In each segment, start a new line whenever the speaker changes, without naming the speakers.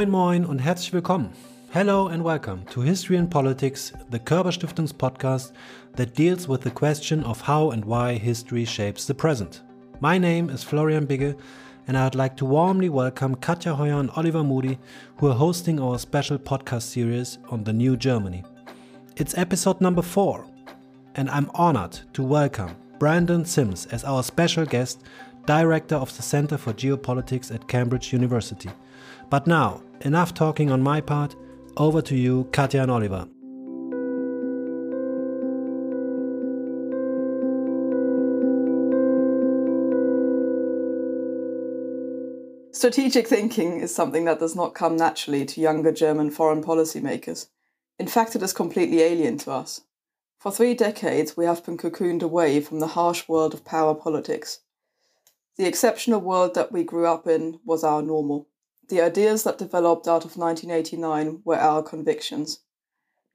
Moin Moin und herzlich willkommen. Hello and welcome to History and Politics, the Körber Stiftungs podcast that deals with the question of how and why history shapes the present. My name is Florian Bigge, and I'd like to warmly welcome Katja Hoyer and Oliver Moody, who are hosting our special podcast series on the new Germany. It's episode number four, and I'm honored to welcome Brendan Simms as our special guest, director of the Center for Geopolitics at Cambridge University. But now, enough talking on my part, over to you, Katja and Oliver.
Strategic thinking is something that does not come naturally to younger German foreign policy makers. In fact, it is completely alien to us. For three decades, we have been cocooned away from the harsh world of power politics. The exceptional world that we grew up in was our normal. The ideas that developed out of 1989 were our convictions.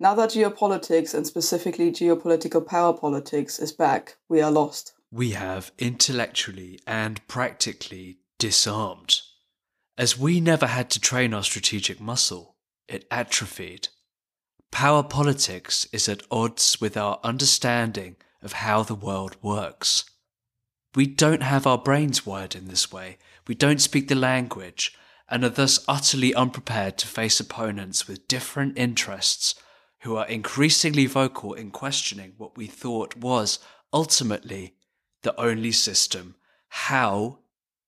Now that geopolitics, and specifically geopolitical power politics, is back, we are lost.
We have intellectually and practically disarmed. As we never had to train our strategic muscle, it atrophied. Power politics is at odds with our understanding of how the world works. We don't have our brains wired in this way, we don't speak the language, and are thus utterly unprepared to face opponents with different interests who are increasingly vocal in questioning what we thought was ultimately the only system. How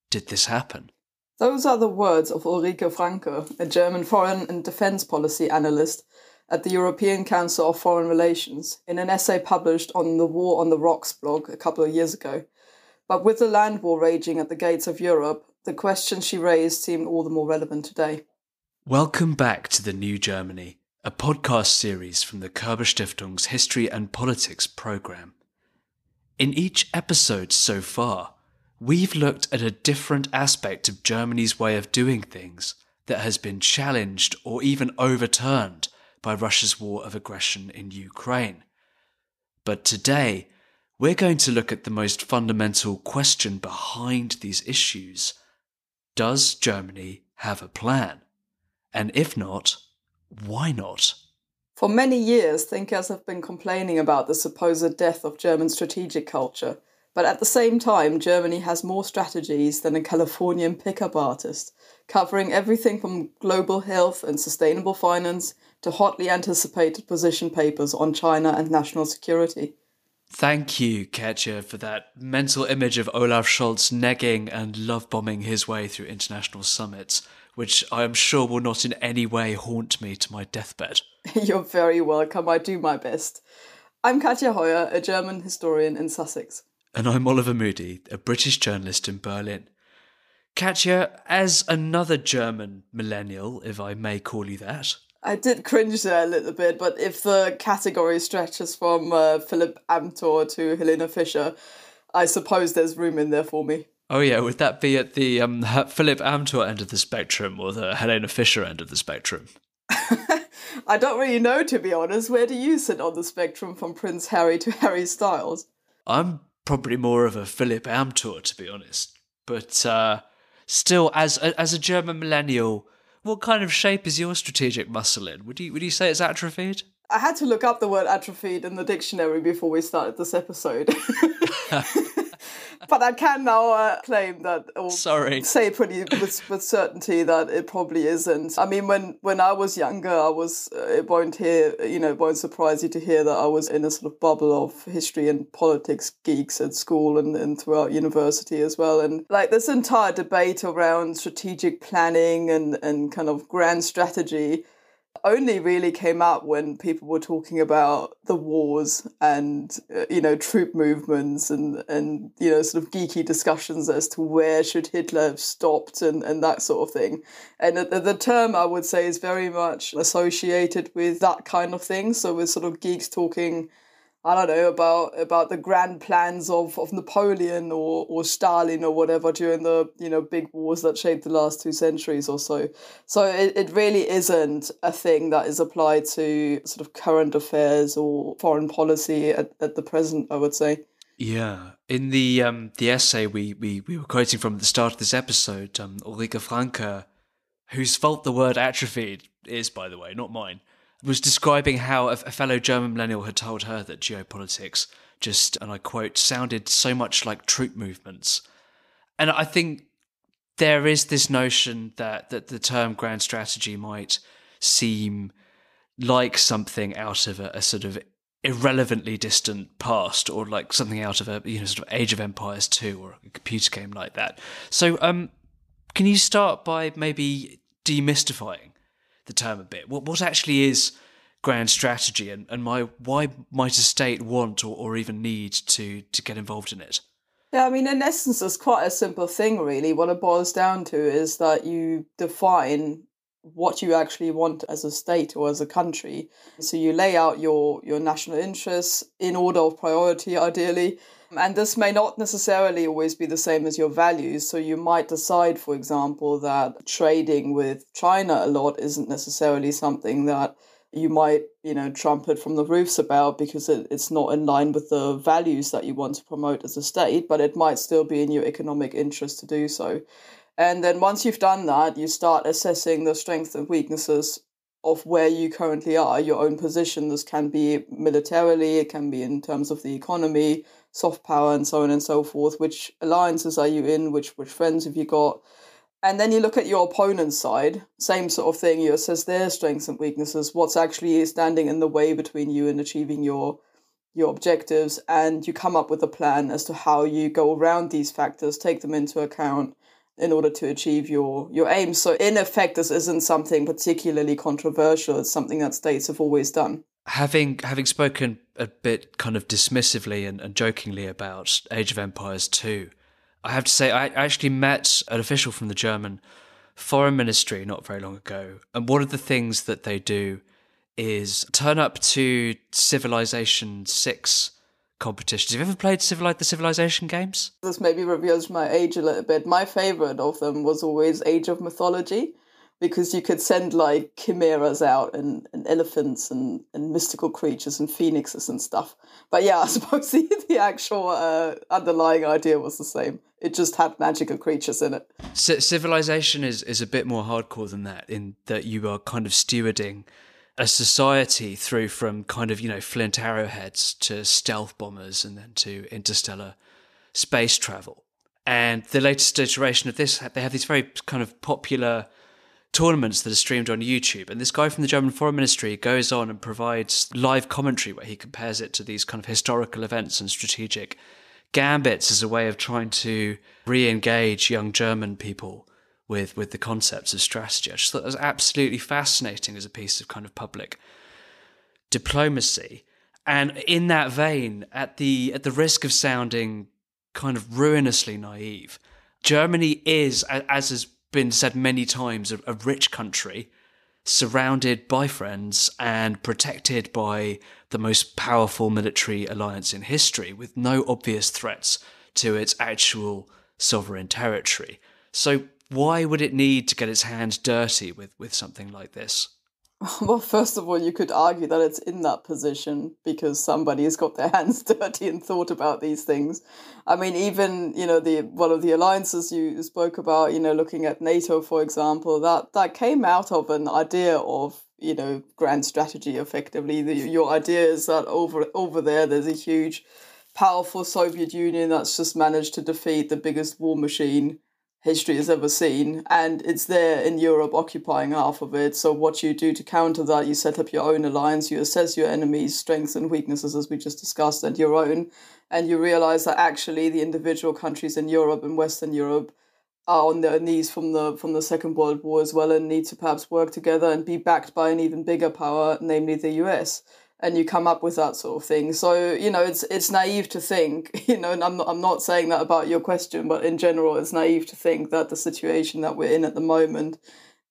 did this happen?
Those are the words of Ulrike Franke, a German foreign and defense policy analyst at the European Council of Foreign Relations, in an essay published on the War on the Rocks blog a couple of years ago. But with the land war raging at the gates of Europe, the questions she raised seem all the more relevant today.
Welcome back to The New Germany, a podcast series from the Körber Stiftung's History and Politics program. In each episode so far, we've looked at a different aspect of Germany's way of doing things that has been challenged or even overturned by Russia's war of aggression in Ukraine. But today, we're going to look at the most fundamental question behind these issues. Does Germany have a plan? And if not, why not?
For many years, thinkers have been complaining about the supposed death of German strategic culture, but at the same time, Germany has more strategies than a Californian pickup artist, covering everything from global health and sustainable finance to hotly anticipated position papers on China and national security.
Thank you, Katja, for that mental image of Olaf Scholz negging and love bombing his way through international summits, which I am sure will not in any way haunt me to my deathbed.
You're very welcome. I do my best. I'm Katja Hoyer, a German historian in Sussex.
And I'm Oliver Moody, a British journalist in Berlin. Katja, as another German millennial, if I may call you that,
I did cringe there a little bit, but if the category stretches from uh, Philipp Amthor to Helene Fischer, I suppose there's room in there for me.
Oh yeah, would that be at the um, Philipp Amthor end of the spectrum or the Helene Fischer end of the spectrum?
I don't really know, to be honest. Where do you sit on the spectrum from Prince Harry to Harry Styles?
I'm probably more of a Philipp Amthor, to be honest. But uh, still, as a, as a German millennial, what kind of shape is your strategic muscle in? Would you would you say it's atrophied?
I had to look up the word atrophied in the dictionary before we started this episode. but I can now uh, claim that, or
Sorry.
say pretty with, with certainty that it probably isn't. I mean, when when I was younger, I was. Uh, it won't hear, you know, it won't surprise you to hear that I was in a sort of bubble of history and politics geeks at school and, and throughout university as well. And like this entire debate around strategic planning and and kind of grand strategy only really came up when people were talking about the wars and uh, you know troop movements and and you know sort of geeky discussions as to where should Hitler have stopped and and that sort of thing. And the, the term I would say is very much associated with that kind of thing. So with sort of geeks talking I don't know about about the grand plans of, of Napoleon or, or Stalin or whatever during the you know big wars that shaped the last two centuries or so. So it, it really isn't a thing that is applied to sort of current affairs or foreign policy at, at the present, I would say.
Yeah, in the um, the essay we, we, we were quoting from at the start of this episode, um, Ulrike Franke whose fault the word atrophied is, by the way, not mine, was describing how a, a fellow German millennial had told her that geopolitics just, and I quote, sounded so much like troop movements. And I think there is this notion that, that the term grand strategy might seem like something out of a, a sort of irrelevantly distant past or like something out of a you know sort of age of empires 2 or a computer game like that so um can you start by maybe demystifying the term a bit what what actually is grand strategy and, and my why might a state want or, or even need to to get involved in it
yeah, I mean, in essence, it's quite a simple thing, really. What it boils down to is that you define what you actually want as a state or as a country. So you lay out your, your national interests in order of priority, ideally. And this may not necessarily always be the same as your values. So you might decide, for example, that trading with China a lot isn't necessarily something that you might, you know, trumpet from the roofs about because it, it's not in line with the values that you want to promote as a state, but it might still be in your economic interest to do so. And then once you've done that, you start assessing the strengths and weaknesses of where you currently are, your own position. This can be militarily, it can be in terms of the economy, soft power, and so on and so forth. Which alliances are you in? Which which friends have you got? And then you look at your opponent's side, same sort of thing. You assess their strengths and weaknesses, what's actually standing in the way between you and achieving your your objectives, and you come up with a plan as to how you go around these factors, take them into account, in order to achieve your your aims. So in effect, this isn't something particularly controversial. It's something that states have always done.
Having having spoken a bit kind of dismissively and, and jokingly about Age of Empires 2, I have to say I actually met an official from the German foreign ministry not very long ago, and one of the things that they do is turn up to Civilization 6 competitions. Have you ever played Civilized the Civilization games?
This maybe reveals my age a little bit. My favorite of them was always Age of Mythology because you could send like chimeras out and, and elephants and, and mystical creatures and phoenixes and stuff. But yeah, I suppose the, the actual uh, underlying idea was the same. It just had magical creatures in it.
C- civilization is, is a bit more hardcore than that in that you are kind of stewarding a society through from kind of you know flint arrowheads to stealth bombers and then to interstellar space travel and the latest iteration of this they have these very kind of popular tournaments that are streamed on YouTube. And this guy from the German Foreign Ministry goes on and provides live commentary where he compares it to these kind of historical events and strategic gambits as a way of trying to re engage young German people with with the concepts of strategy. I just thought that was absolutely fascinating as a piece of kind of public diplomacy. And in that vein, at the at the risk of sounding kind of ruinously naive, Germany is, as has been said many times, a, a rich country surrounded by friends and protected by the most powerful military alliance in history, with no obvious threats to its actual sovereign territory. So why would it need to get its hands dirty with, with something like this?
Well, first of all, you could argue that it's in that position because somebody has got their hands dirty and thought about these things. I mean, even you know the one of the alliances you spoke about, you know, looking at NATO, for example, that that came out of an idea of you know grand strategy. Effectively, the, your idea is that over over there, there's a huge, powerful Soviet Union that's just managed to defeat the biggest war machine history has ever seen, and it's there in Europe occupying half of it. So, what you do to counter that, you set up your own alliance, you assess your enemies' strengths and weaknesses, as we just discussed, and your own, and you realize that actually the individual countries in Europe and Western Europe are on their knees from the from the Second World War as well, and need to perhaps work together and be backed by an even bigger power, namely the US and you come up with that sort of thing. So you know, it's it's naive to think, you know, and I'm not, I'm not saying that about your question, but in general, it's naive to think that the situation that we're in at the moment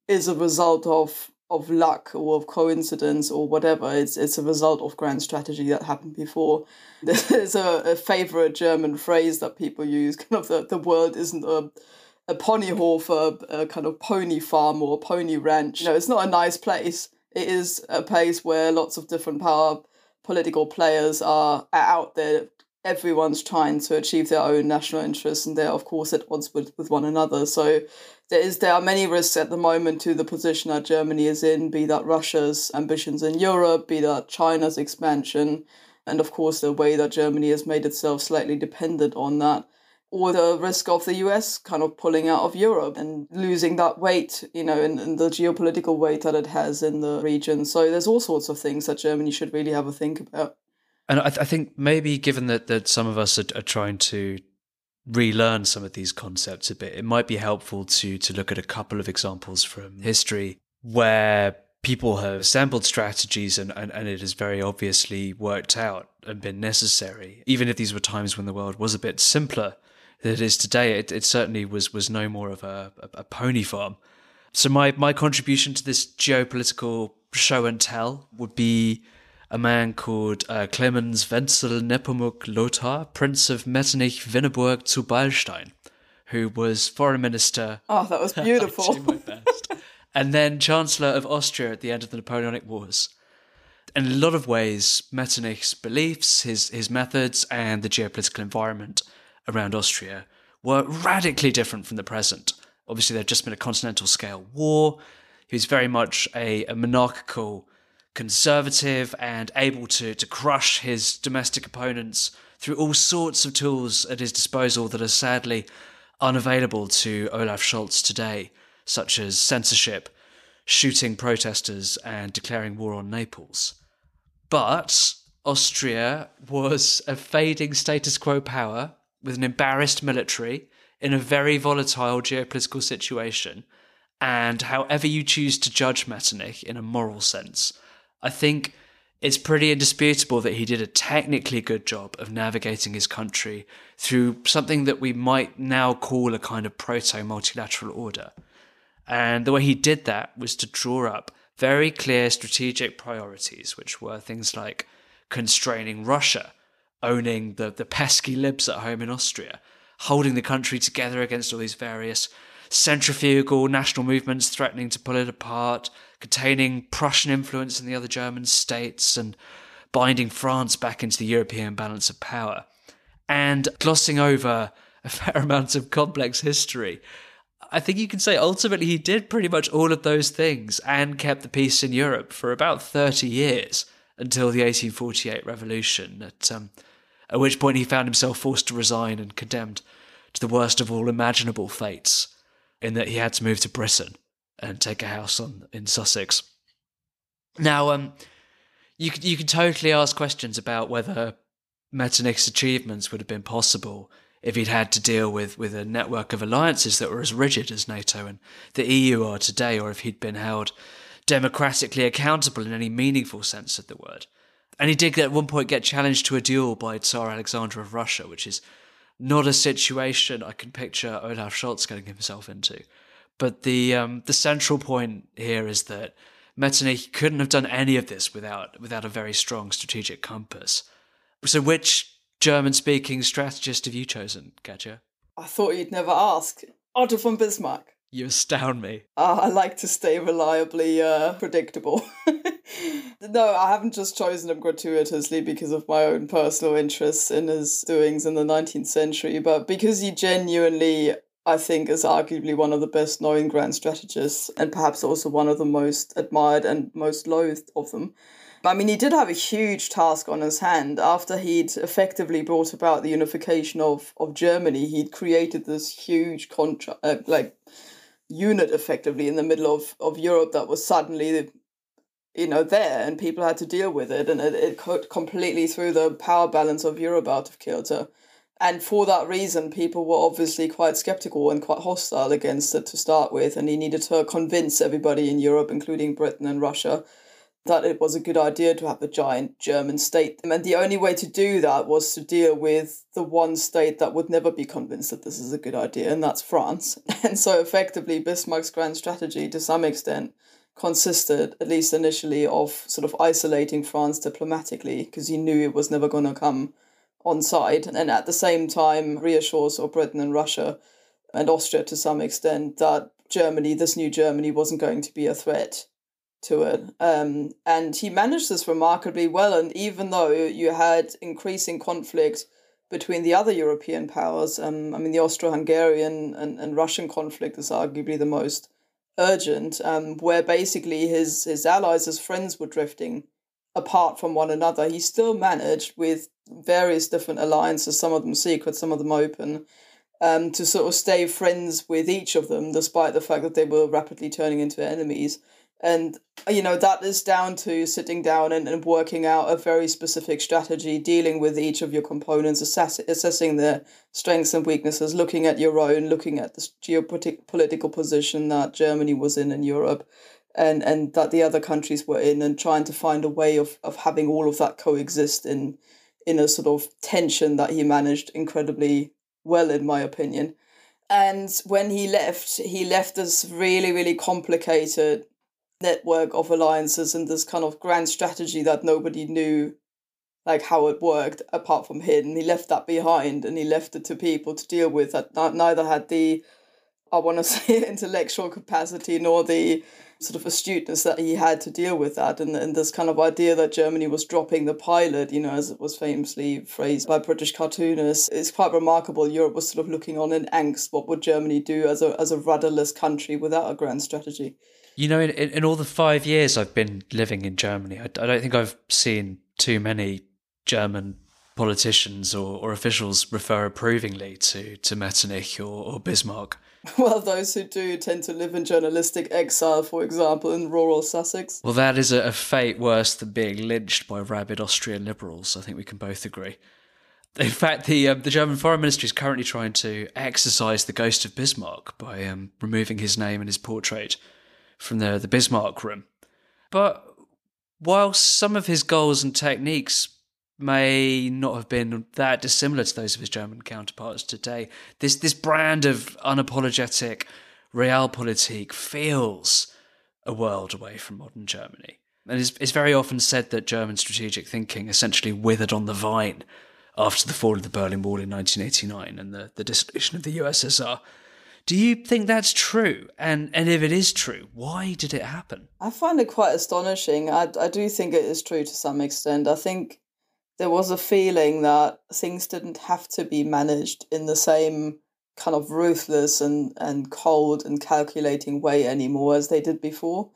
is a result of of luck or of coincidence or whatever. It's it's a result of grand strategy that happened before. There's a, a favorite German phrase that people use, kind of the, the world isn't a a ponyhof, a, a kind of pony farm or a pony ranch. You know, it's not a nice place it is a place where lots of different power political players are out there. Everyone's trying to achieve their own national interests and they're of course at odds with, with one another. So there is there are many risks at the moment to the position that germany is in be that russia's ambitions in europe be that china's expansion and of course the way that germany has made itself slightly dependent on that or the risk of the US kind of pulling out of Europe and losing that weight, you know, and, and, the geopolitical weight that it has in the region. So there's all sorts of things that Germany should really have a think about.
And I, th- I think maybe given that, that some of us are, are trying to relearn some of these concepts a bit, it might be helpful to to look at a couple of examples from history where people have assembled strategies and, and, and it has very obviously worked out and been necessary. Even if these were times when the world was a bit simpler than it is today, it, it certainly was was no more of a, a, a pony farm. So my, my contribution to this geopolitical show and tell would be a man called uh, Clemens Wenzel Nepomuk Lothar, Prince of Metternich Winneburg zu Beilstein, who was foreign minister.
Oh, that was beautiful.
and then Chancellor of Austria at the end of the Napoleonic Wars. In a lot of ways, Metternich's beliefs, his, his methods, and the geopolitical environment around Austria were radically different from the present. Obviously, there had just been a continental scale war. He was very much a, a monarchical conservative and able to, to crush his domestic opponents through all sorts of tools at his disposal that are sadly unavailable to Olaf Scholz today, such as censorship, shooting protesters, and declaring war on Naples. But Austria was a fading status quo power with an embarrassed military in a very volatile geopolitical situation. And however you choose to judge Metternich in a moral sense, I think it's pretty indisputable that he did a technically good job of navigating his country through something that we might now call a kind of proto multilateral order. And the way he did that was to draw up very clear strategic priorities, which were things like constraining Russia, owning the, the pesky libs at home in Austria, holding the country together against all these various centrifugal national movements threatening to pull it apart, containing Prussian influence in the other German states, and binding France back into the European balance of power, and glossing over a fair amount of complex history. I think you can say ultimately he did pretty much all of those things and kept the peace in Europe for about 30 years until the 1848 revolution, at, um, at which point he found himself forced to resign and condemned to the worst of all imaginable fates, in that he had to move to Britain and take a house on in Sussex. Now, um, you you can totally ask questions about whether Metternich's achievements would have been possible if he'd had to deal with, with a network of alliances that were as rigid as NATO and the EU are today, or if he'd been held democratically accountable in any meaningful sense of the word. And he did at one point get challenged to a duel by Tsar Alexander of Russia, which is not a situation I can picture Olaf Scholz getting himself into. But the um, the central point here is that Metternich couldn't have done any of this without without a very strong strategic compass. So, which German-speaking strategist have you chosen, Katja?
I thought you'd never ask. Otto von Bismarck.
You astound me.
Uh, I like to stay reliably uh, predictable. no, I haven't just chosen him gratuitously because of my own personal interests in his doings in the 19th century, but because he genuinely I think is arguably one of the best known grand strategists and perhaps also one of the most admired and most loathed of them. I mean, he did have a huge task on his hand. After he'd effectively brought about the unification of, of Germany, he'd created this huge contra- uh, like unit effectively in the middle of, of Europe that was suddenly, you know, there and people had to deal with it. And it, it completely threw the power balance of Europe out of kilter. And for that reason, people were obviously quite skeptical and quite hostile against it to start with. And he needed to convince everybody in Europe, including Britain and Russia, that it was a good idea to have a giant German state. And the only way to do that was to deal with the one state that would never be convinced that this is a good idea, and that's France. And so, effectively, Bismarck's grand strategy, to some extent, consisted, at least initially, of sort of isolating France diplomatically, because he knew it was never going to come on side, and at the same time reassures or Britain and Russia and Austria to some extent that Germany, this new Germany, wasn't going to be a threat to it. Um, and he managed this remarkably well. And even though you had increasing conflict between the other European powers. Um, I mean, the Austro Hungarian and, and Russian conflict is arguably the most urgent, um, where basically his, his allies, his friends were drifting apart from one another. He still managed with various different alliances, some of them secret, some of them open, um, to sort of stay friends with each of them, despite the fact that they were rapidly turning into enemies. And, you know, that is down to sitting down and, and working out a very specific strategy, dealing with each of your components, assess, assessing their strengths and weaknesses, looking at your own, looking at the geopolitical political position that Germany was in in Europe and, and that the other countries were in, and trying to find a way of, of having all of that coexist in, in a sort of tension that he managed incredibly well, in my opinion. And when he left, he left this really, really complicated network of alliances and this kind of grand strategy that nobody knew like how it worked apart from him. And he left that behind and he left it to people to deal with that neither had the i want to say intellectual capacity nor the sort of astuteness that he had to deal with that. And, and this kind of idea that germany was dropping the pilot you know as it was famously phrased by british cartoonists is quite remarkable. Europe was sort of looking on in angst what would germany do as a, as a rudderless country without a grand strategy
you know, in, in all the five years I've been living in Germany, I, I don't think I've seen too many German politicians or, or officials refer approvingly to, to Metternich or, or Bismarck.
Well, those who do tend to live in journalistic exile, for example, in rural Sussex.
Well, that is a, fate worse than being lynched by rabid Austrian liberals. I think we can both agree. In fact, the uh, the German Foreign Ministry is currently trying to exorcise the ghost of Bismarck by um, removing his name and his portrait from the, the Bismarck room. But while some of his goals and techniques may not have been that dissimilar to those of his German counterparts today, this, this brand of unapologetic realpolitik feels a world away from modern Germany. And it's, it's very often said that German strategic thinking essentially withered on the vine after the fall of the Berlin Wall in 1989 and the, the dissolution of the USSR. Do you think that's true? And and if it is true, why did it happen?
I find it quite astonishing. I, I do think it is true to some extent. I think there was a feeling that things didn't have to be managed in the same kind of ruthless and, and cold and calculating way anymore as they did before.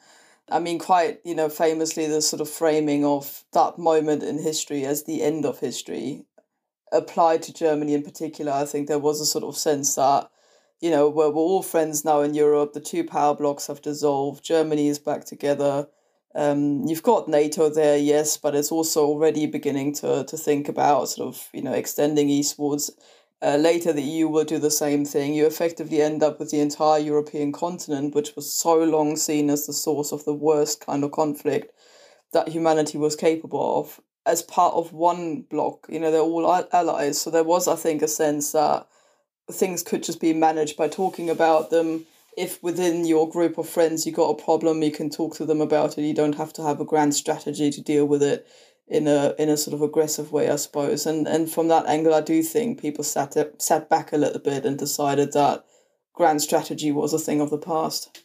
I mean, quite, you know, famously, the sort of framing of that moment in history as the end of history applied to Germany in particular. I think there was a sort of sense that you know, we're, we're all friends now in Europe. The two power blocks have dissolved. Germany is back together. Um, you've got NATO there, yes, but it's also already beginning to, to think about sort of, you know, extending eastwards. Uh, later, the EU will do the same thing. You effectively end up with the entire European continent, which was so long seen as the source of the worst kind of conflict that humanity was capable of, as part of one bloc. You know, they're all allies. So there was, I think, a sense that things could just be managed by talking about them. If within your group of friends you got a problem, you can talk to them about it. You don't have to have a grand strategy to deal with it in a in a sort of aggressive way, I suppose. And and from that angle, I do think people sat sat back a little bit and decided that grand strategy was a thing of the past.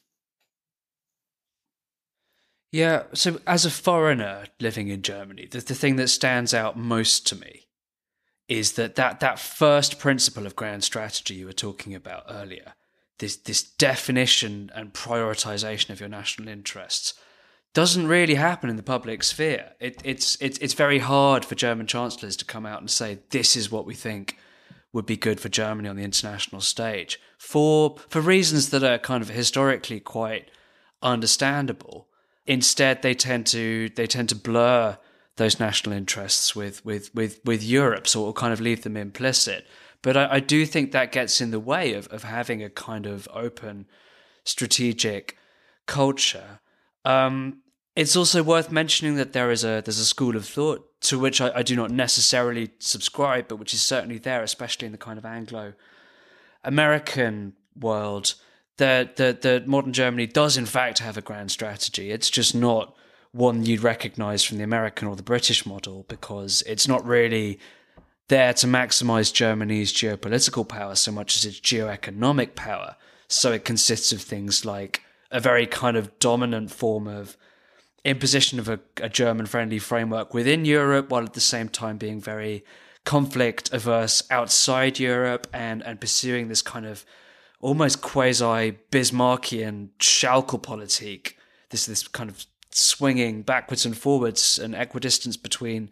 Yeah, so as a foreigner living in Germany, the, the thing that stands out most to me is that, that that first principle of grand strategy you were talking about earlier, this this definition and prioritization of your national interests, doesn't really happen in the public sphere. It, it's it's it's very hard for German chancellors to come out and say this is what we think would be good for Germany on the international stage for for reasons that are kind of historically quite understandable. Instead, they tend to they tend to blur those national interests with with with with Europe, so it'll kind of leave them implicit. But I, I do think that gets in the way of of having a kind of open, strategic culture. Um, it's also worth mentioning that there is a there's a school of thought to which I, I do not necessarily subscribe, but which is certainly there, especially in the kind of Anglo American world. That that that modern Germany does in fact have a grand strategy. It's just not one you'd recognize from the American or the British model because it's not really there to maximize Germany's geopolitical power so much as its geoeconomic power. So it consists of things like a very kind of dominant form of imposition of a, a German friendly framework within Europe, while at the same time being very conflict averse outside Europe and, and pursuing this kind of almost quasi Bismarckian Schaukel this this kind of swinging backwards and forwards and equidistance between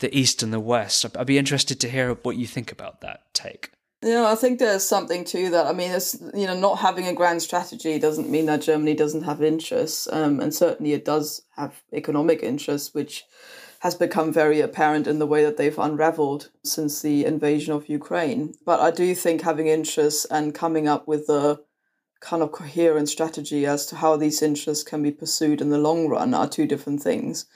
the East and the West. I'd be interested to hear what you think about that take.
Yeah, I think there's something to that. I mean, it's, you know, not having a grand strategy doesn't mean that Germany doesn't have interests, um, and certainly it does have economic interests, which has become very apparent in the way that they've unraveled since the invasion of Ukraine. But I do think having interests and coming up with a kind of coherent strategy as to how these interests can be pursued in the long run are two different things.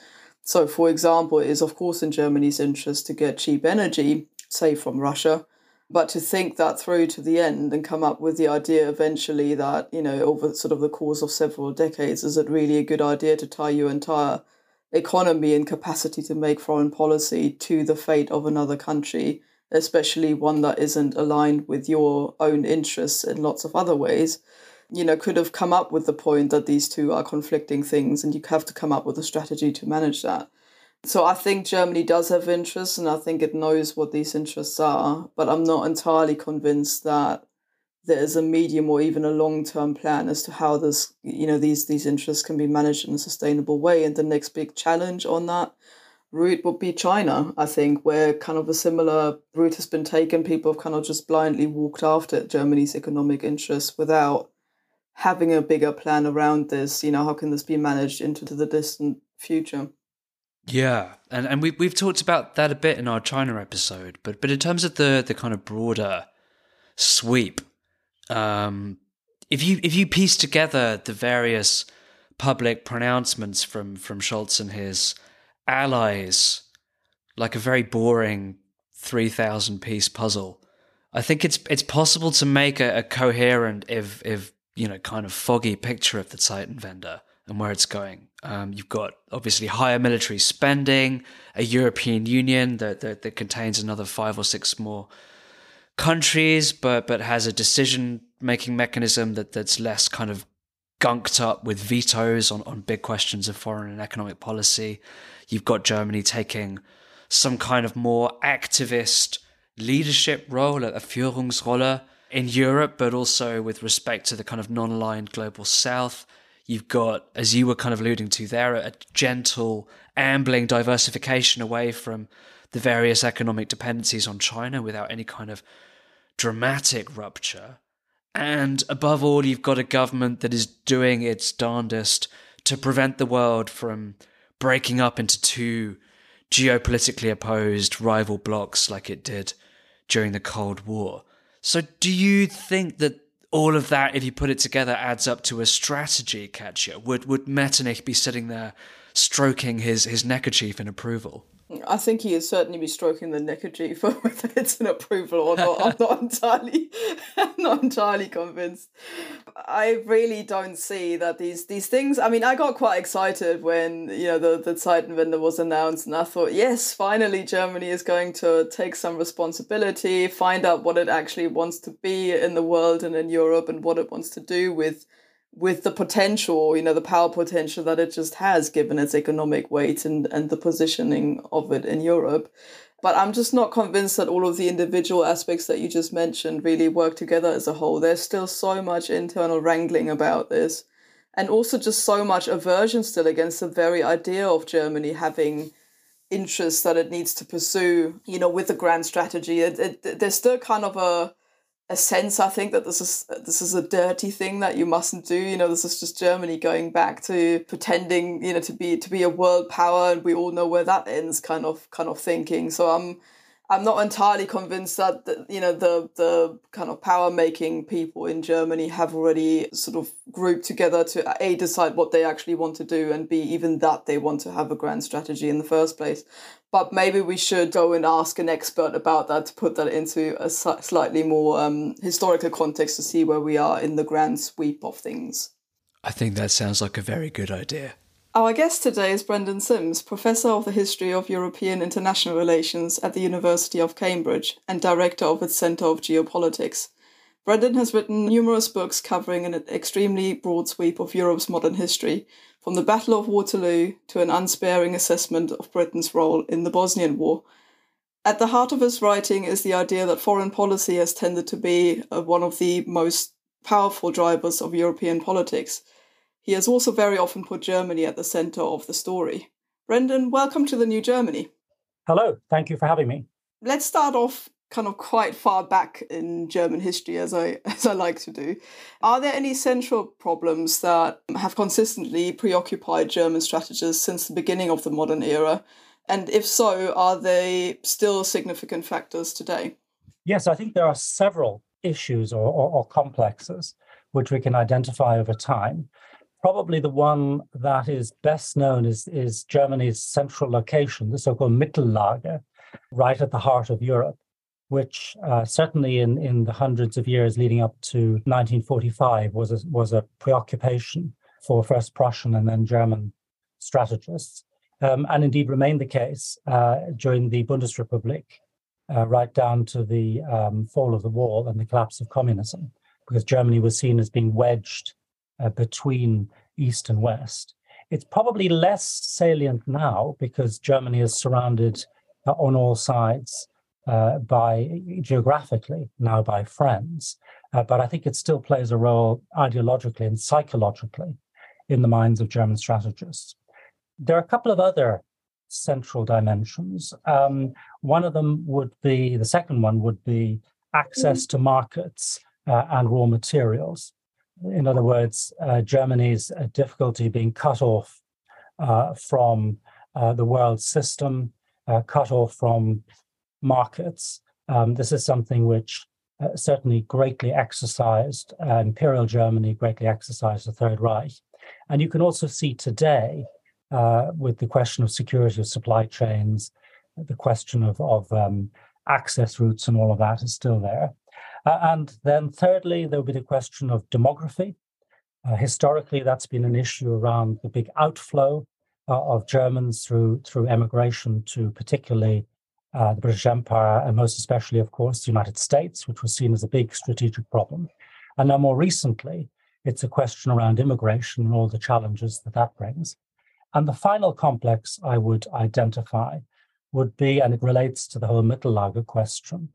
So, for example, it is of course in Germany's interest to get cheap energy, say from Russia but to think that through to the end and come up with the idea eventually that, you know, over sort of the course of several decades, is it really a good idea to tie your entire economy and capacity to make foreign policy to the fate of another country, especially one that isn't aligned with your own interests in lots of other ways? You know, could have come up with the point that these two are conflicting things and you have to come up with a strategy to manage that. So I think Germany does have interests, and I think it knows what these interests are. But I'm not entirely convinced that there is a medium or even a long term plan as to how this, you know, these these interests can be managed in a sustainable way. And the next big challenge on that route would be China, I think, where kind of a similar route has been taken. People have kind of just blindly walked after Germany's economic interests without having a bigger plan around this. You know, how can this be managed into the distant future?
Yeah, and and we we've talked about that a bit in our China episode, but but in terms of the the kind of broader sweep, um, if you if you piece together the various public pronouncements from from Scholz and his allies, like a very boring three thousand piece puzzle, I think it's it's possible to make a, a coherent, if if you know, kind of foggy picture of the Zeitenwende and where it's going. Um, you've got obviously higher military spending, a European Union that, that, that contains another five or six more countries, but but has a decision making mechanism that, that's less kind of gunked up with vetoes on, on big questions of foreign and economic policy. You've got Germany taking some kind of more activist leadership role, a Führungsrolle in Europe, but also with respect to the kind of non aligned global south. You've got, as you were kind of alluding to there, a gentle ambling diversification away from the various economic dependencies on China without any kind of dramatic rupture. And above all, you've got a government that is doing its darndest to prevent the world from breaking up into two geopolitically opposed rival blocs like it did during the Cold War. So, do you think that all of that, if you put it together, adds up to a strategy Katja. Would would Metternich be sitting there stroking his, his neckerchief in approval?
I think he is certainly be stroking the neckerchief, for whether it's an approval or not. I'm not entirely, not entirely convinced. I really don't see that these these things. I mean, I got quite excited when you know the the Zeitenwende was announced, and I thought, yes, finally Germany is going to take some responsibility, find out what it actually wants to be in the world and in Europe, and what it wants to do with with the potential, you know, the power potential that it just has given its economic weight and, and the positioning of it in Europe. But I'm just not convinced that all of the individual aspects that you just mentioned really work together as a whole. There's still so much internal wrangling about this. And also just so much aversion still against the very idea of Germany having interests that it needs to pursue, you know, with a grand strategy. It, it, there's still kind of a a sense I think that this is this is a dirty thing that you mustn't do. You know, this is just Germany going back to pretending, you know, to be to be a world power and we all know where that ends kind of kind of thinking. So I'm I'm not entirely convinced that, you know the the kind of power making people in Germany have already sort of grouped together to a decide what they actually want to do and b even that they want to have a grand strategy in the first place. But maybe we should go and ask an expert about that to put that into a slightly more um, historical context to see where we are in the grand sweep of things.
I think that sounds like a very good idea.
Our guest today is Brendan Simms, Professor of the History of European International Relations at the University of Cambridge and Director of its Centre of Geopolitics. Brendan has written numerous books covering an extremely broad sweep of Europe's modern history, from the Battle of Waterloo to an unsparing assessment of Britain's role in the Bosnian War. At the heart of his writing is the idea that foreign policy has tended to be uh, one of the most powerful drivers of European politics. He has also very often put Germany at the center of the story. Brendan, welcome to the New Germany.
Hello, thank you for having me.
Let's start off kind of quite far back in German history, as I as I like to do. Are there any central problems that have consistently preoccupied German strategists since the beginning of the modern era? And if so, are they still significant factors today?
Yes, I think there are several issues or, or, or complexes which we can identify over time. Probably the one that is best known is, is Germany's central location, the so called Mittellage, right at the heart of Europe which uh, certainly in, in the hundreds of years leading up to 1945 was a, was a preoccupation for first Prussian and then German strategists, um, and indeed remained the case uh, during the Bundesrepublik, uh, right down to the um, fall of the wall and the collapse of communism, because Germany was seen as being wedged uh, between East and West. It's probably less salient now because Germany is surrounded uh, on all sides uh, by geographically now by friends, uh, but I think it still plays a role ideologically and psychologically in the minds of German strategists. There are a couple of other central dimensions. Um, one of them would be the second one would be access to markets uh, and raw materials. In other words, uh, Germany's uh, difficulty being cut off uh, from the world system, cut off from markets. Um, this is something which uh, certainly greatly exercised uh, Imperial Germany, greatly exercised the Third Reich. And you can also see today uh, with the question of security of supply chains, the question of, of um, access routes and all of that is still there. Uh, and then thirdly, there will be the question of demography. Uh, historically, that's been an issue around the big outflow uh, of Germans through through emigration to particularly uh, the British Empire, and most especially, of course, the United States, which was seen as a big strategic problem. And now, more recently, it's a question around immigration and all the challenges that that brings. And the final complex I would identify would be, and it relates to the whole Mittellage question,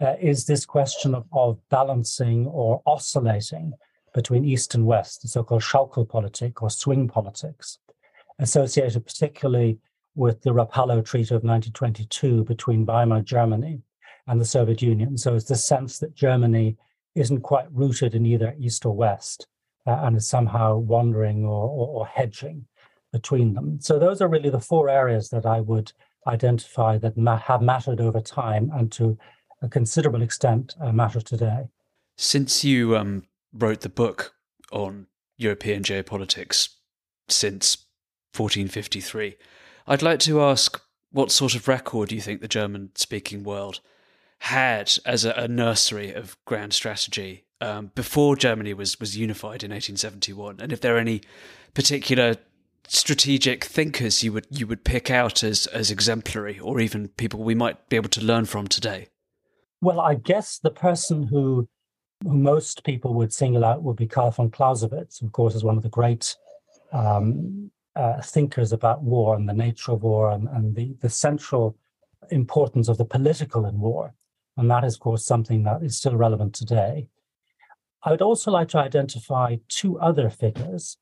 uh, is this question of, of balancing or oscillating between East and West, the so called Schaukelpolitik or swing politics, associated particularly with the Rapallo Treaty of 1922 between Weimar Germany and the Soviet Union. So it's the sense that Germany isn't quite rooted in either East or West uh, and is somehow wandering or, or, or, hedging between them. So those are really the four areas that I would identify that ma- have mattered over time and to a considerable extent uh, matter today.
Since you um, wrote the book on European geopolitics since 1453, I'd like to ask what sort of record do you think the German speaking world had as a, a nursery of grand strategy um, before Germany was, was unified in 1871? And if there are any particular strategic thinkers you would you would pick out as as exemplary or even people we might be able to learn from today?
Well, I guess the person who who most people would single out would be Karl von Clausewitz, of course, is one of the great um, uh, thinkers about war and the nature of war and, and the, the central importance of the political in war. And that is, of course, something that is still relevant today. I would also like to identify two other figures,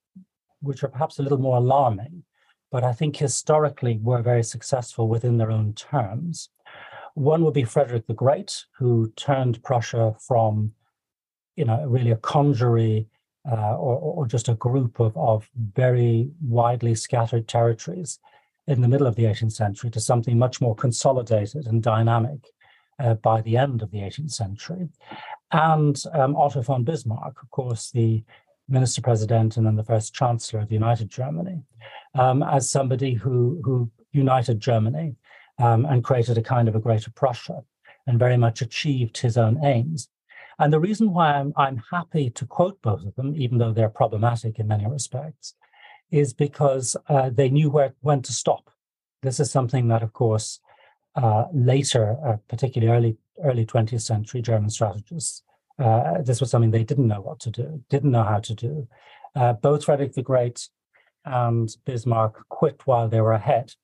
which are perhaps a little more alarming, but I think historically were very successful within their own terms. One would be Frederick the Great, who turned Prussia from, you know, really a congeries uh, or, or, just a group of, of very widely scattered territories in the middle of the 18th century to something much more consolidated and dynamic uh, by the end of the 18th century. And um, Otto von Bismarck, of course, the minister president and then the first chancellor of United Germany, um, as somebody who, who united Germany um, and created a kind of a greater Prussia and very much achieved his own aims. And the reason why I'm, I'm happy to quote both of them, even though they're problematic in many respects, is because uh, they knew where when to stop. This is something that, of course, uh, later, uh, particularly early early 20th century German strategists Uh, this was something they didn't know what to do, didn't know how to do. Uh, both Frederick the Great and Bismarck quit while they were ahead.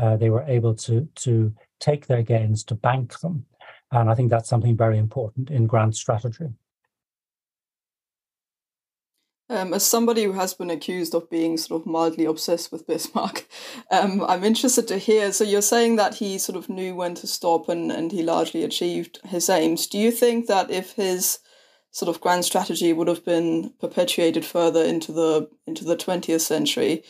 Uh, they were able to to take their gains to bank them, and I think that's something very important in grand strategy.
Um, as somebody who has been accused of being sort of mildly obsessed with Bismarck, um, I'm interested to hear. So you're saying that he sort of knew when to stop and, and he largely achieved his aims. Do you think that if his sort of grand strategy would have been perpetuated further into the into the 20th century,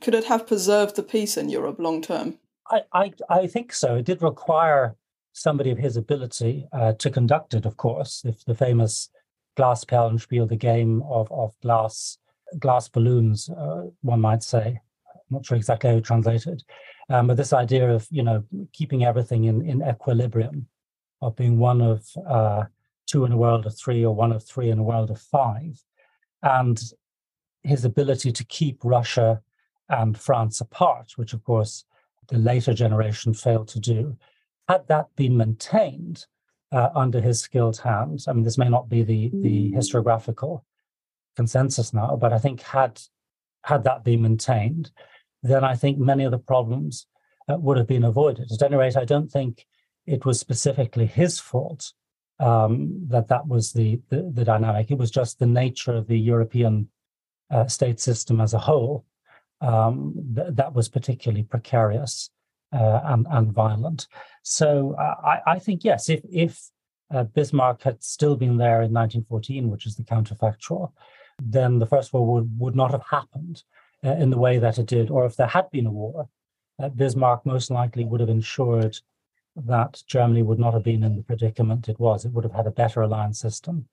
could it have preserved the peace in Europe long term?
I, I, I think so. It did require somebody of his ability uh, to conduct it, of course. If the famous glass Glasperlenspiel, the game of, of glass glass balloons, uh, one might say. I'm not sure exactly how it. Um, but this idea of, you know, keeping everything in, in equilibrium, of being one of uh, two in a world of three or one of three in a world of five. And his ability to keep Russia and France apart, which of course the later generation failed to do. Had that been maintained, uh, under his skilled hands. I mean, this may not be the the mm. historiographical consensus now, but I think had had that been maintained, then I think many of the problems uh, would have been avoided. At any rate, I don't think it was specifically his fault um, that that was the, the, the dynamic. It was just the nature of the European uh, state system as a whole um, th- that was particularly precarious uh, and, and violent. So I, I, think, yes, if, if uh, Bismarck had still been there in 1914, which is the counterfactual, then the First World War would, would not have happened uh, in the way that it did. Or if there had been a war, uh, Bismarck most likely would have ensured that Germany would not have been in the predicament it was. It would have had a better alliance system,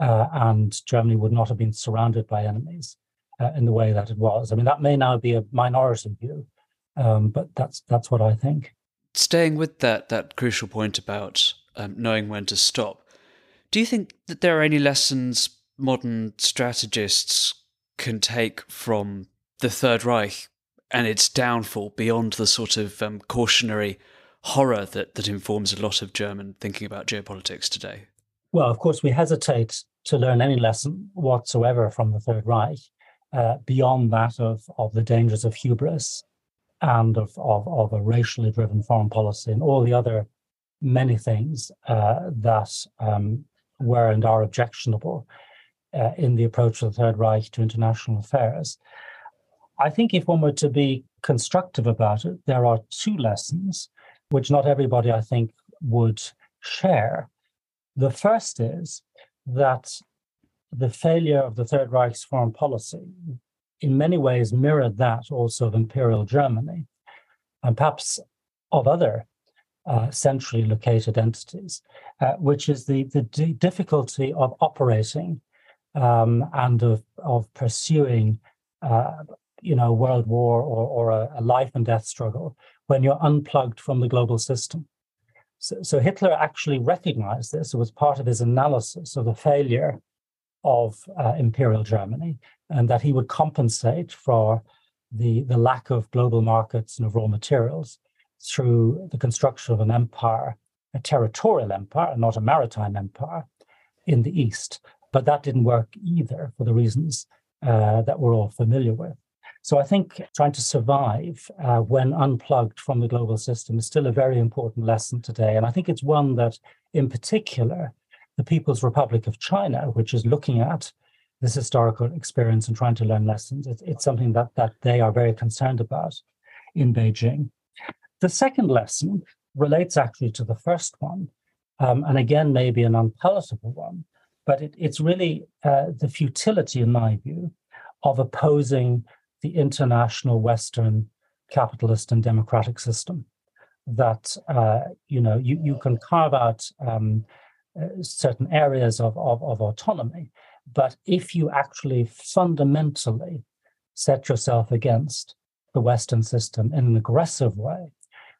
uh, and Germany would not have been surrounded by enemies in the way that it was. I mean, that may now be a minority view, um, but that's that's what I think.
Staying with that that crucial point about um, knowing when to stop, do you think that there are any lessons modern strategists can take from the Third Reich and its downfall beyond the sort of um, cautionary horror that, that informs a lot of German thinking about geopolitics today?
Well, of course, we hesitate to learn any lesson whatsoever from the Third Reich uh, beyond that of, of the dangers of hubris and of, of, of a racially driven foreign policy and all the other many things uh, that um, were and are objectionable uh, in the approach of the Third Reich to international affairs. I think if one were to be constructive about it, there are two lessons which not everybody, I think, would share. The first is that the failure of the Third Reich's foreign policy in many ways mirrored that also of Imperial Germany and perhaps of other uh, centrally located entities, uh, which is the, the d- difficulty of operating um, and of, of pursuing, uh, you know, world war or, or a, a, life and death struggle when you're unplugged from the global system. So, so Hitler actually recognized this. It was part of his analysis of the failure of uh, Imperial Germany, and that he would compensate for the, the lack of global markets and of raw materials through the construction of an empire, a territorial empire, and not a maritime empire, in the East. But that didn't work either for the reasons uh, that we're all familiar with. So I think trying to survive uh, when unplugged from the global system is still a very important lesson today. And I think it's one that, in particular, the People's Republic of China, which is looking at this historical experience and trying to learn lessons. It's, it's something that, that they are very concerned about in Beijing. The second lesson relates actually to the first one, um, and again, maybe an unpalatable one, but it, it's really uh, the futility, in my view, of opposing the international Western capitalist and democratic system. That uh, you know you, you can carve out um, uh, certain areas of, of, of autonomy, but if you actually fundamentally set yourself against the Western system in an aggressive way,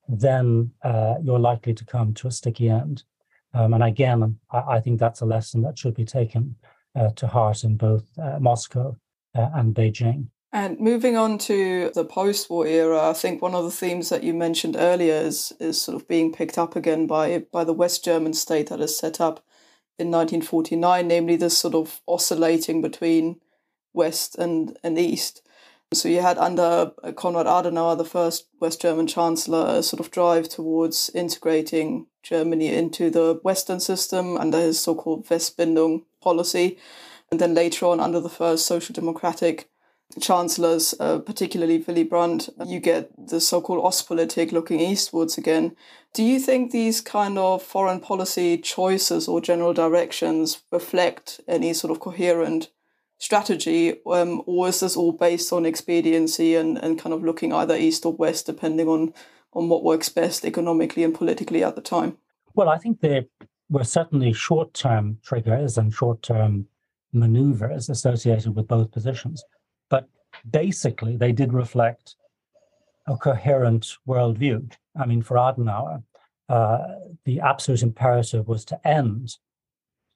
then uh, you're likely to come to a sticky end. Um, and again, I, I, think that's a lesson that should be taken uh, to heart in both uh, Moscow uh, and Beijing.
And moving on to the post-war era, I think one of the themes that you mentioned earlier is is sort of being picked up again by by the West German state that is set up in 1949, namely this sort of oscillating between West and, and East. So you had under uh, Konrad Adenauer, the first West German chancellor, a sort of drive towards integrating Germany into the Western system under his so-called Westbindung policy. And then later on, under the first social democratic chancellors, uh, particularly Willy Brandt, you get the so-called Ostpolitik looking eastwards again. Do you think these kind of foreign policy choices or general directions reflect any sort of coherent strategy, um, or is this all based on expediency and, and kind of looking either east or west, depending on, on what works best economically and politically at the time?
Well, I think there were certainly short term triggers and short term maneuvers associated with both positions. Basically, they did reflect a coherent worldview. I mean, for Adenauer, uh, the absolute imperative was to end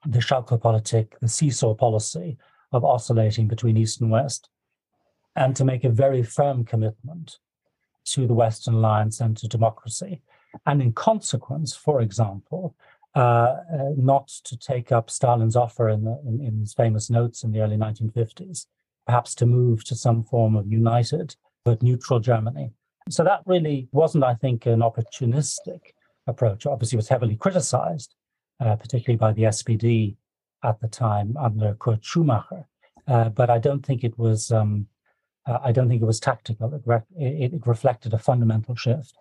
the Schaukelpolitik, the seesaw policy of oscillating between East and West, and to make a very firm commitment to the Western alliance and to democracy. And in consequence, for example, uh, uh, not to take up Stalin's offer in, the, in, in his famous notes in the early 1950s, perhaps to move to some form of united but neutral Germany. So that really wasn't, I think, an opportunistic approach. Obviously, was heavily criticized, uh, particularly by the SPD at the time under Kurt Schumacher. Uh, but I don't think it was. Um, uh, I don't think it was tactical. It, re- it, it, reflected a fundamental shift.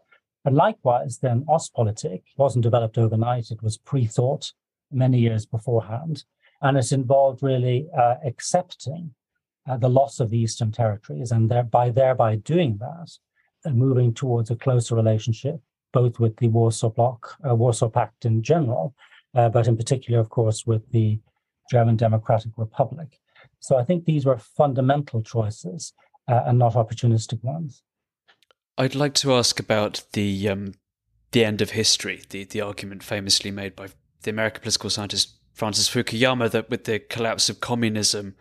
And likewise, then Ostpolitik wasn't developed overnight. It was pre-thought many years beforehand, and it involved really uh, accepting uh, the loss of the Eastern territories, and thereby thereby doing that, moving towards a closer relationship, both with the Warsaw Bloc, uh, Warsaw Pact in general, uh, but in particular, of course, with the German Democratic Republic. So I think these were fundamental choices uh, and not opportunistic ones.
I'd like to ask about the um, the end of history, the the argument famously made by the American political scientist Francis Fukuyama that with the collapse of communism,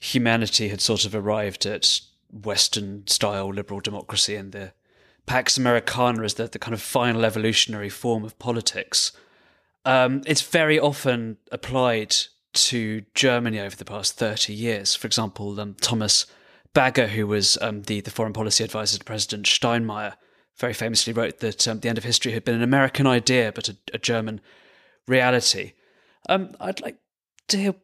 humanity had sort of arrived at Western style liberal democracy and the Pax Americana is the, the kind of final evolutionary form of politics. Um, it's very often applied to Germany over the past 30 years. For example, um, Thomas Bagger, who was um, the, the foreign policy advisor to President Steinmeier, very famously wrote that um, the end of history had been an American idea, but a, a German reality. Um, I'd like to hear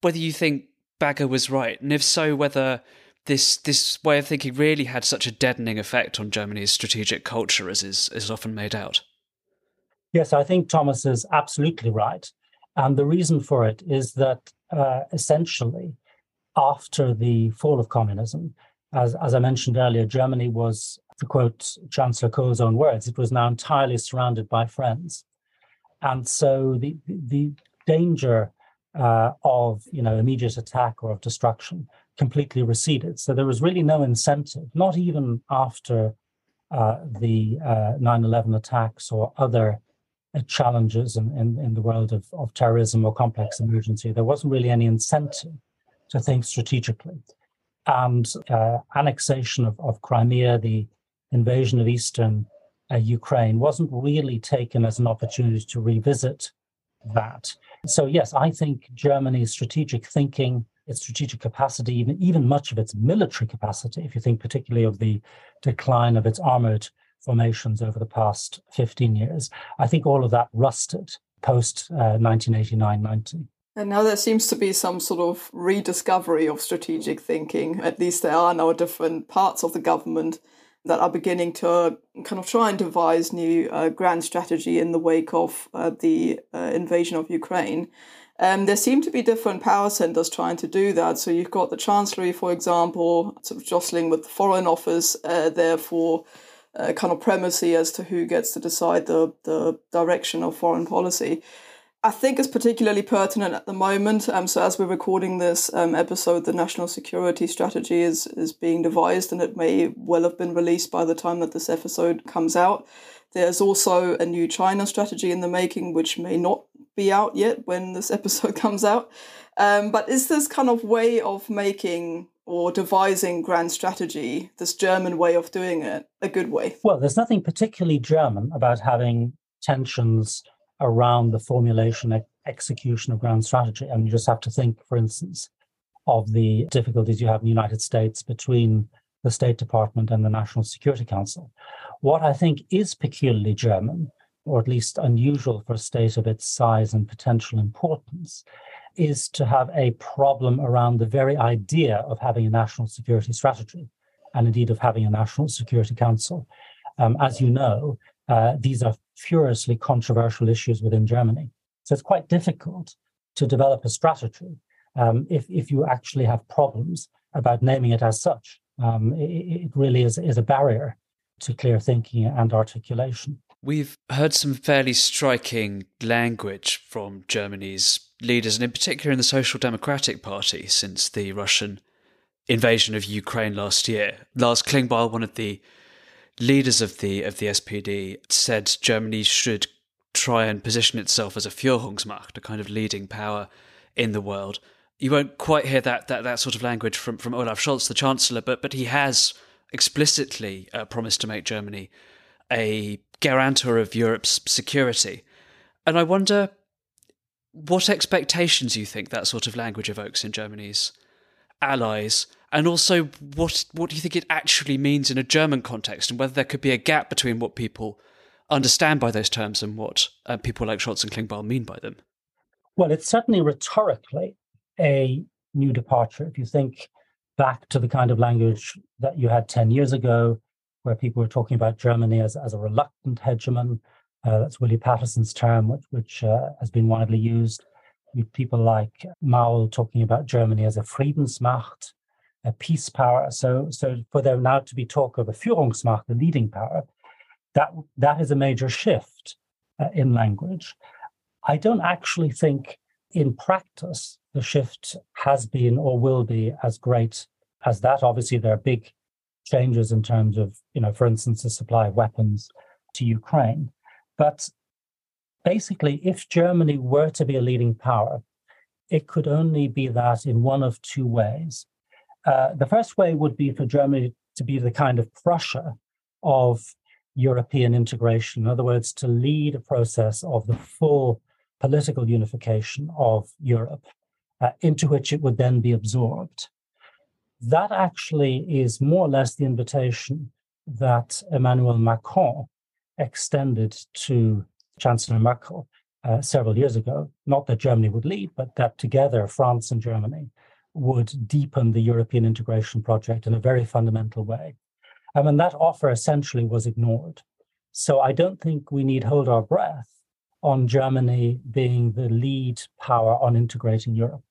whether you think Bagger was right, and if so, whether this this way of thinking really had such a deadening effect on Germany's strategic culture as is, is often made out.
Yes, I think Thomas is absolutely right. And the reason for it is that uh, essentially, after the fall of communism, as, as I mentioned earlier, Germany was, to quote Chancellor Kohl's own words, it was now entirely surrounded by friends. And so the, the danger uh, of you know immediate attack or of destruction completely receded. So there was really no incentive, not even after uh, the uh, 9/11 attacks or other uh, challenges in, in, in, the world of, of terrorism or complex emergency. There wasn't really any incentive to think strategically. And uh, annexation of, of Crimea, the invasion of eastern uh, Ukraine, wasn't really taken as an opportunity to revisit that. So, yes, I think Germany's strategic thinking, its strategic capacity, even, even much of its military capacity, if you think particularly of the decline of its armored formations over the past 15 years. I think all of that rusted post uh, 1989 90.
And now there seems to be some sort of rediscovery of strategic thinking. At least there are now different parts of the government that are beginning to kind of try and devise new uh, grand strategy in the wake of uh, the uh, invasion of Ukraine. Um, there seem to be different power centers trying to do that. So you've got the Chancellery, for example, sort of jostling with the Foreign Office, uh, therefore uh, kind of primacy as to who gets to decide the, the direction of foreign policy. I think it's particularly pertinent at the moment. Um, so as we're recording this um, episode, the national security strategy is is being devised, and it may well have been released by the time that this episode comes out. There's also a new China strategy in the making, which may not be out yet when this episode comes out. Um, but is this kind of way of making or devising grand strategy, this German way of doing it, a good way?
Well, there's nothing particularly German about having tensions around the formulation, execution of grand strategy. And you just have to think, for instance, of the difficulties you have in the United States between the State Department and the National Security Council. What I think is peculiarly German, or at least unusual for a state of its size and potential importance, is to have a problem around the very idea of having a national security strategy and indeed of having a national security council. Um, as you know, uh, these are furiously controversial issues within Germany. So it's quite difficult to develop a strategy um, if, if you actually have problems about naming it as such. Um, it, it, really is, is a barrier to clear thinking and articulation.
We've heard some fairly striking language from Germany's leaders, and in particular in the Social Democratic Party, since the Russian invasion of Ukraine last year. Lars Klingbeil, one of the leaders of the of the SPD, said Germany should try and position itself as a Führungsmacht, a kind of leading power in the world. You won't quite hear that that, that sort of language from, from Olaf Scholz, the Chancellor, but but he has explicitly uh, promised to make Germany a guarantor of Europe's security. And I wonder what expectations you think that sort of language evokes in Germany's allies, and also what what do you think it actually means in a German context, and whether there could be a gap between what people understand by those terms and what uh, people like Scholz and Klingbeil mean by them?
Well, it's certainly rhetorically a new departure. If you think back to the kind of language that you had 10 years ago, where people were talking about Germany as, as a reluctant hegemon, uh, that's Willie Paterson's term, which, which uh, has been widely used. With people like Maull talking about Germany as a Friedensmacht, a peace power. So, so for there now to be talk of a Führungsmacht, the leading power, that that is a major shift uh, in language. I don't actually think in practice the shift has been or will be as great as that. Obviously, there are big changes in terms of, you know, for instance, the supply of weapons to Ukraine. But basically, if Germany were to be a leading power, it could only be that in one of two ways. Uh, the first way would be for Germany to be the kind of Prussia of European integration. In other words, to lead a process of the full political unification of Europe, uh, into which it would then be absorbed. That actually is more or less the invitation that Emmanuel Macron extended to Chancellor Merkel uh, several years ago. Not that Germany would lead, but that together France and Germany would deepen the European integration project in a very fundamental way. Um, and that offer essentially was ignored. So I don't think we need hold our breath on Germany being the lead power on integrating Europe.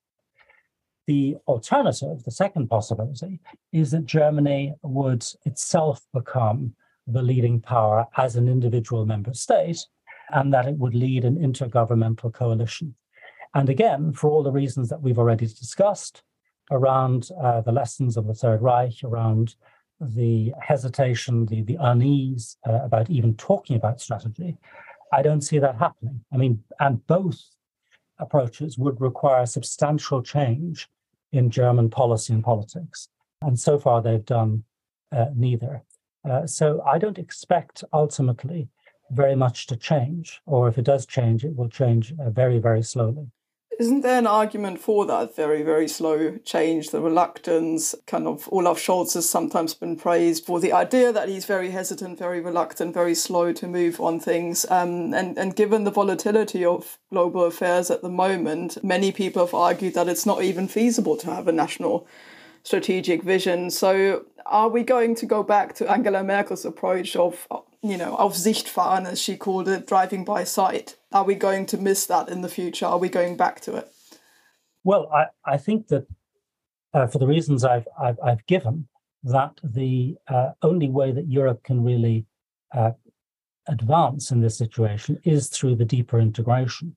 The alternative, the second possibility, is that Germany would itself become the leading power as an individual member state and that it would lead an intergovernmental coalition. And again, for all the reasons that we've already discussed around uh, the lessons of the Third Reich, around the hesitation, the, the unease uh, about even talking about strategy, I don't see that happening. I mean, and both approaches would require substantial change in German policy and politics. And so far, they've done uh, neither. Uh, so I don't expect ultimately very much to change, or if it does change, it will change uh, very, very slowly.
Isn't there an argument for that very, very slow change, the reluctance? Kind of Olaf Scholz has sometimes been praised for the idea that he's very hesitant, very reluctant, very slow to move on things. Um, and, and given the volatility of global affairs at the moment, many people have argued that it's not even feasible to have a national strategic vision. So, are we going to go back to Angela Merkel's approach of, you know, auf Sicht fahren, as she called it, driving by sight? Are we going to miss that in the future? Are we going back to it?
Well, I, I think that uh, for the reasons I've, I've, I've given, that the uh, only way that Europe can really uh, advance in this situation is through the deeper integration.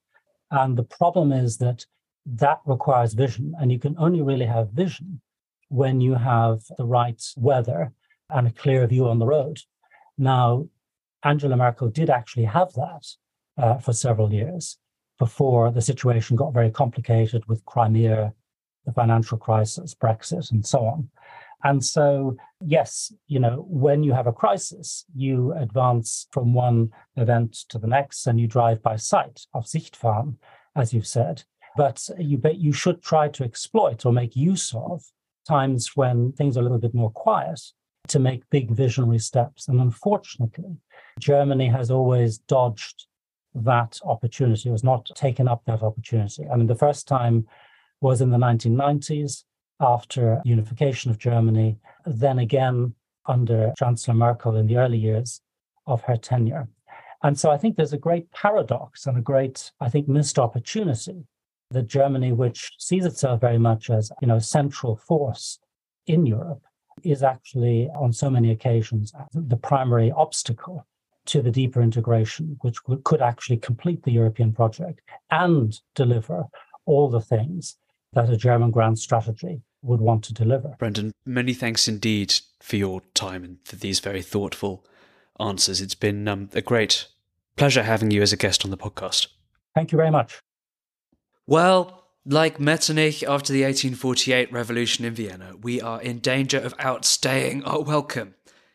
And the problem is that that requires vision, and you can only really have vision when you have the right weather and a clear view on the road. Now, Angela Merkel did actually have that uh, for several years before the situation got very complicated with Crimea, the financial crisis, Brexit, and so on. And so, yes, you know, when you have a crisis, you advance from one event to the next and you drive by sight, auf Sicht fahren, as you've said. But you, bet you should try to exploit or make use of times when things are a little bit more quiet to make big visionary steps. And unfortunately, Germany has always dodged that opportunity, has not taken up that opportunity. I mean, the first time was in the 1990s after unification of Germany, then again under Chancellor Merkel in the early years of her tenure. And so I think there's a great paradox and a great, I think, missed opportunity that Germany, which sees itself very much as, you know, central force in Europe, is actually on so many occasions the primary obstacle to the deeper integration, which could actually complete the European project and deliver all the things that a German grand strategy would want to deliver.
Brendan, many thanks indeed for your time and for these very thoughtful answers. It's been um, a great pleasure having you as a guest on the podcast.
Thank you very much.
Well, like Metternich after the 1848 revolution in Vienna, we are in danger of outstaying our welcome,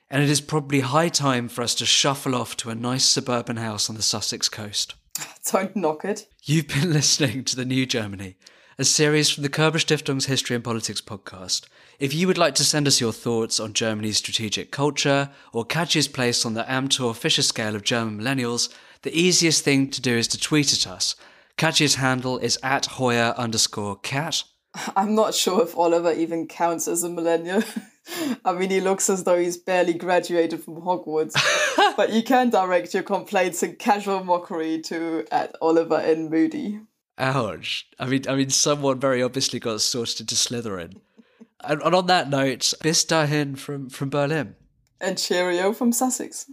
and it is probably high time for us to shuffle off to a nice suburban house on the Sussex coast.
Don't knock it.
You've been listening to The New Germany, a series from the Körber Stiftung's History and Politics podcast. If you would like to send us your thoughts on Germany's strategic culture or Katja's place on the Amthor Fischer scale of German millennials, the easiest thing to do is to tweet at us. Katja's handle is at Hoyer underscore cat.
I'm not sure if Oliver even counts as a millennial. I mean, he looks as though he's barely graduated from Hogwarts. but you can direct your complaints and casual mockery to at Oliver N. Moody.
Ouch. I mean, I mean, someone very obviously got sorted into Slytherin. and, and on that note, bis dahin from, from Berlin.
And cheerio from Sussex.